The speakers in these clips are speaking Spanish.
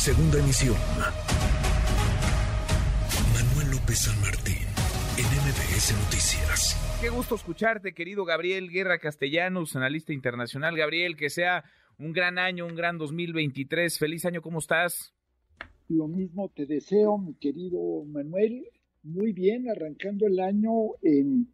Segunda emisión. Manuel López San Martín, en MBS Noticias. Qué gusto escucharte, querido Gabriel Guerra Castellanos, analista internacional. Gabriel, que sea un gran año, un gran 2023. Feliz año, ¿cómo estás? Lo mismo te deseo, mi querido Manuel. Muy bien, arrancando el año en,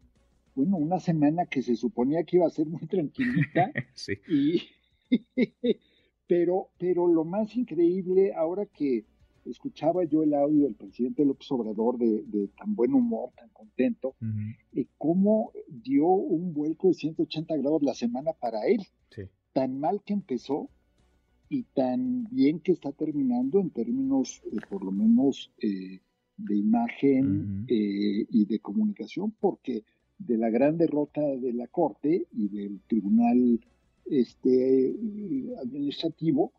bueno, una semana que se suponía que iba a ser muy tranquilita. sí. Y, pero, pero lo más increíble, ahora que escuchaba yo el audio del presidente López Obrador de, tan buen humor, tan contento, uh cómo dio un vuelco de 180 grados la semana para él. Sí. Tan mal que empezó y tan bien que está terminando en términos, eh, por lo menos, eh, de imagen y de comunicación, porque de la gran derrota de la Corte y del Tribunal este, Administrativo,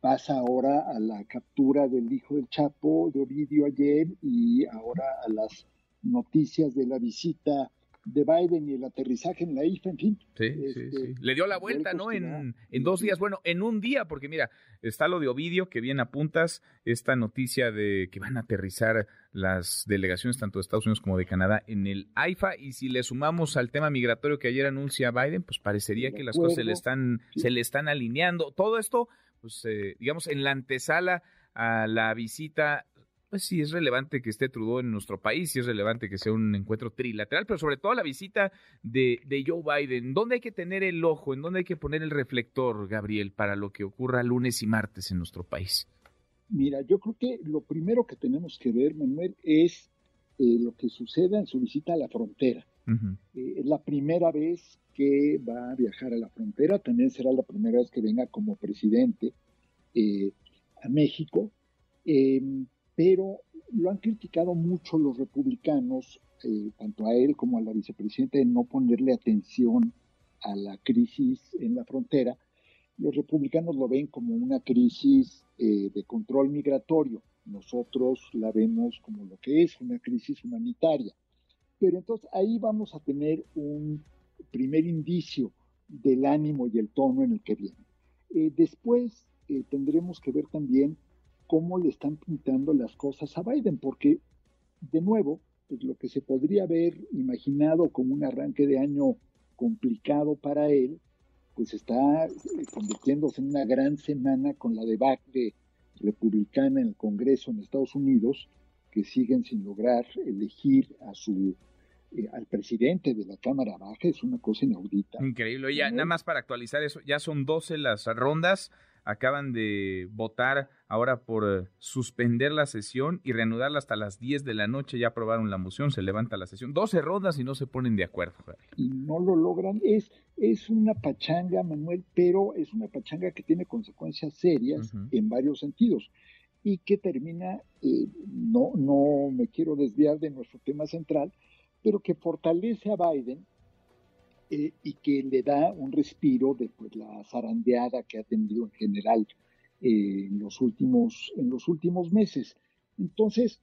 pasa ahora a la captura del hijo del Chapo, de Ovidio ayer, y ahora a las noticias de la visita de Biden y el aterrizaje en la IFA, en fin. Sí, sí, este, sí. Le dio la vuelta, ¿no? En, en, dos días, bueno, en un día, porque mira, está lo de Ovidio, que bien apuntas, esta noticia de que van a aterrizar las delegaciones tanto de Estados Unidos como de Canadá en el AIFA, y si le sumamos al tema migratorio que ayer anuncia Biden, pues parecería que las cosas se le están, se le están alineando. Todo esto, pues, eh, digamos, en la antesala a la visita pues sí es relevante que esté Trudeau en nuestro país, sí es relevante que sea un encuentro trilateral, pero sobre todo la visita de, de, Joe Biden. ¿Dónde hay que tener el ojo, en dónde hay que poner el reflector, Gabriel, para lo que ocurra lunes y martes en nuestro país? Mira, yo creo que lo primero que tenemos que ver, Manuel, es eh, lo que suceda en su visita a la frontera. Uh -huh. eh, es la primera vez que va a viajar a la frontera, también será la primera vez que venga como presidente eh, a México. Eh, pero lo han criticado mucho los republicanos, eh, tanto a él como a la vicepresidenta, de no ponerle atención a la crisis en la frontera. Los republicanos lo ven como una crisis eh, de control migratorio. Nosotros la vemos como lo que es, una crisis humanitaria. Pero entonces ahí vamos a tener un primer indicio del ánimo y el tono en el que viene. Eh, después tendremos que ver también cómo le están pintando las cosas a Biden, porque de nuevo, pues lo que se podría haber imaginado como un arranque de año complicado para él, pues está convirtiéndose en una gran semana con la debacle republicana en el Congreso en Estados Unidos, que siguen sin lograr elegir a su eh, al presidente de la Cámara Baja, es una cosa inaudita. Increíble, ya nada más para actualizar eso, ya son 12 las rondas, acaban de votar ahora por uh, suspender la sesión y reanudarla hasta las 10 de la noche. Ya aprobaron la moción, se levanta la sesión. 12 rondas y no se ponen de acuerdo. Y no lo logran. Es, es una pachanga, Manuel, pero es una pachanga que tiene consecuencias serias uh -huh. en varios sentidos y que termina, eh, no, no me quiero desviar de nuestro tema central, pero que fortalece a Biden eh, y que le da un respiro de la zarandeada que ha tenido en general eh, en, los últimos, en los últimos meses. Entonces,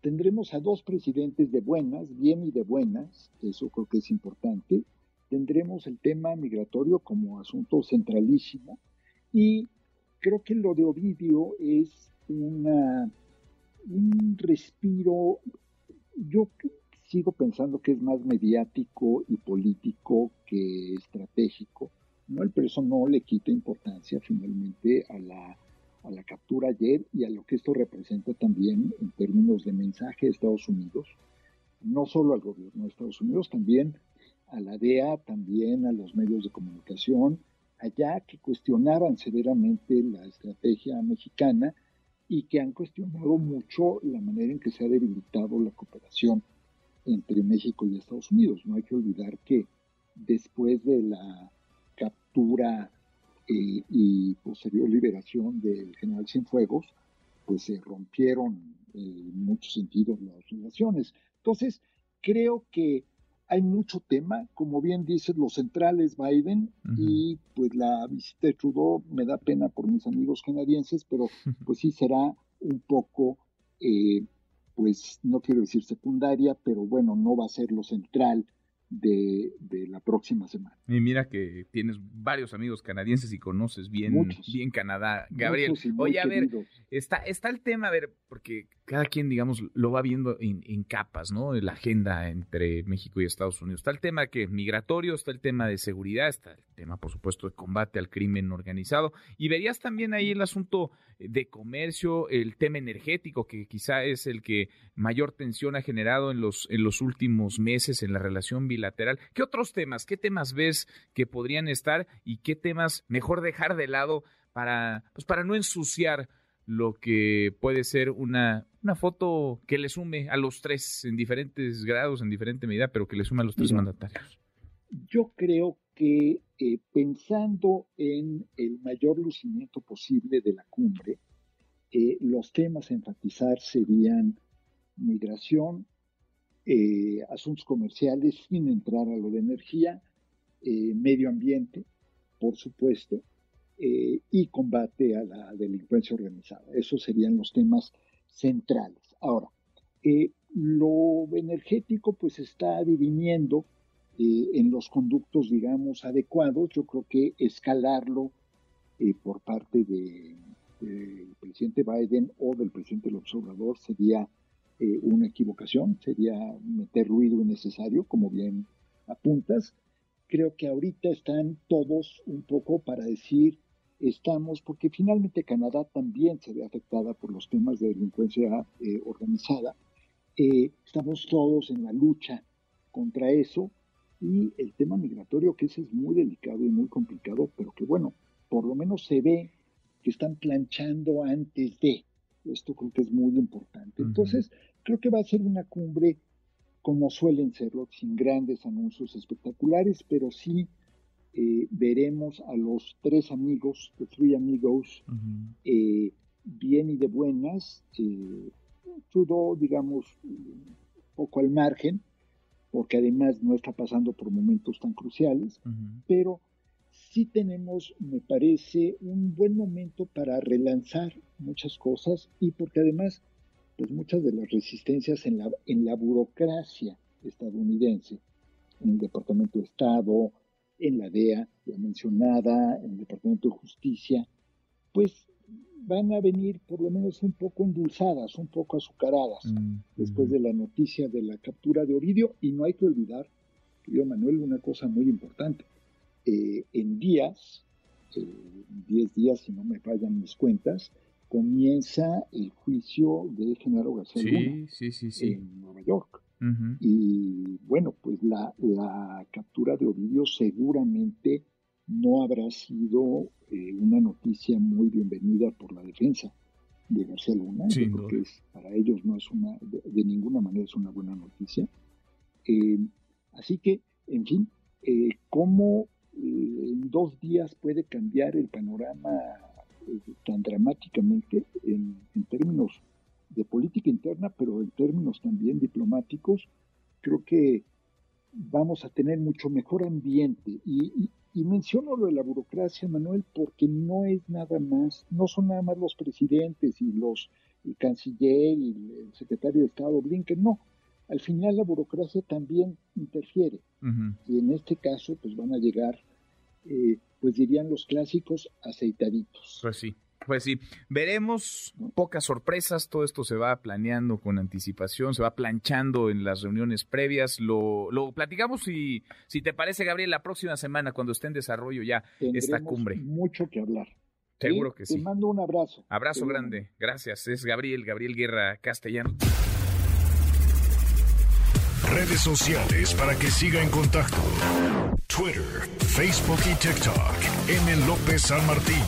tendremos a dos presidentes de buenas, bien y de buenas, eso creo que es importante. Tendremos el tema migratorio como asunto centralísimo y creo que lo de Ovidio es una, un respiro, yo sigo pensando que es más mediático y político que estratégico, ¿no? Pero eso no le quita importancia finalmente a la, a la captura ayer y a lo que esto representa también en términos de mensaje de Estados Unidos, no solo al gobierno de Estados Unidos, también a la DEA, también a los medios de comunicación, allá que cuestionaban severamente la estrategia mexicana y que han cuestionado mucho la manera en que se ha debilitado la cooperación entre México y Estados Unidos. No hay que olvidar que después de la captura eh, y posterior liberación del general Cienfuegos, pues se rompieron eh, en muchos sentidos las relaciones. Entonces, creo que hay mucho tema, como bien dices, los centrales Biden uh -huh. y pues la visita de Trudeau me da pena por mis amigos canadienses, pero pues sí será un poco eh, pues no quiero decir secundaria, pero bueno, no va a ser lo central de, la próxima semana. Y mira que tienes varios amigos canadienses y conoces bien, bien Canadá. Gabriel, oye, a ver, está, está el tema, a ver, porque cada quien, digamos, lo va viendo en, capas, ¿no? La agenda entre México y Estados Unidos. Está el tema que migratorio, está el tema de seguridad, está el tema, por supuesto, de combate al crimen organizado. Y verías también ahí el asunto de comercio, el tema energético, que quizá es el que mayor tensión ha generado en los, en los últimos meses en la relación bilateral. ¿Qué otros temas, qué temas ves que podrían estar y qué temas mejor dejar de lado para, pues para no ensuciar lo que puede ser una, una foto que le sume a los tres en diferentes grados, en diferente medida, pero que le sume a los tres mandatarios? Yo creo que eh, pensando en el mayor lucimiento posible de la cumbre, eh, los temas a enfatizar serían migración, eh, asuntos comerciales, sin entrar a lo de energía, medio ambiente, por supuesto, eh, y combate a la delincuencia organizada. Esos serían los temas centrales. Ahora, eh, lo energético pues está diviniendo eh, en los conductos, digamos, adecuados. Yo creo que escalarlo por parte del presidente Biden o del presidente López Obrador sería una equivocación, sería meter ruido innecesario, como bien apuntas. Creo que ahorita están todos un poco para decir estamos, porque finalmente Canadá también se ve afectada por los temas de delincuencia eh, organizada, eh, estamos todos en la lucha contra eso y el tema migratorio, que ese es muy delicado y muy complicado, pero que bueno, por lo menos se ve que están planchando antes de. Esto creo que es muy importante. Entonces, creo que va a ser una cumbre como suelen serlo, sin grandes anuncios espectaculares, pero sí eh, veremos a los tres amigos, los three amigos, eh, bien y de buenas, eh, Trudeau, digamos, un poco al margen, porque además no está pasando por momentos tan cruciales, pero sí tenemos, me parece, un buen momento para relanzar muchas cosas y porque además, pues muchas de las resistencias en la, en la burocracia estadounidense, en el Departamento de Estado, en la DEA, ya mencionada, en el Departamento de Justicia, pues van a venir por lo menos un poco endulzadas, un poco azucaradas, mm, después de la noticia de la captura de Ovidio. Y no hay que olvidar, querido Manuel, una cosa muy importante. Eh, en días, 10 eh, días, si no me fallan mis cuentas, comienza el juicio de Genaro García Luna en Nueva York. Y bueno, pues la, captura de Ovidio seguramente no habrá sido eh, una noticia muy bienvenida por la defensa de García Luna, porque para ellos no es una, de, ninguna manera es una buena noticia. Eh, así que, en fin, eh, ¿cómo en dos días puede cambiar el panorama tan dramáticamente en términos de política interna, pero en términos también diplomáticos, creo que vamos a tener mucho mejor ambiente. Y, menciono lo de la burocracia, Manuel, porque no es nada más, no son nada más los presidentes y los el canciller y el secretario de Estado Blinken, no. Al final la burocracia también interfiere. Y en este caso, pues van a llegar, eh, pues dirían los clásicos, aceitaditos. Pues sí. Pues sí, veremos pocas sorpresas, todo esto se va planeando con anticipación, se va planchando en las reuniones previas, lo, lo platicamos y si te parece, Gabriel, la próxima semana cuando esté en desarrollo ya esta cumbre. Mucho que hablar. Seguro que sí. Te mando un abrazo. Abrazo grande, gracias. Es Gabriel, Gabriel Guerra Castellano. Redes sociales para que siga en contacto: Twitter, Facebook y TikTok. M. López San Martín.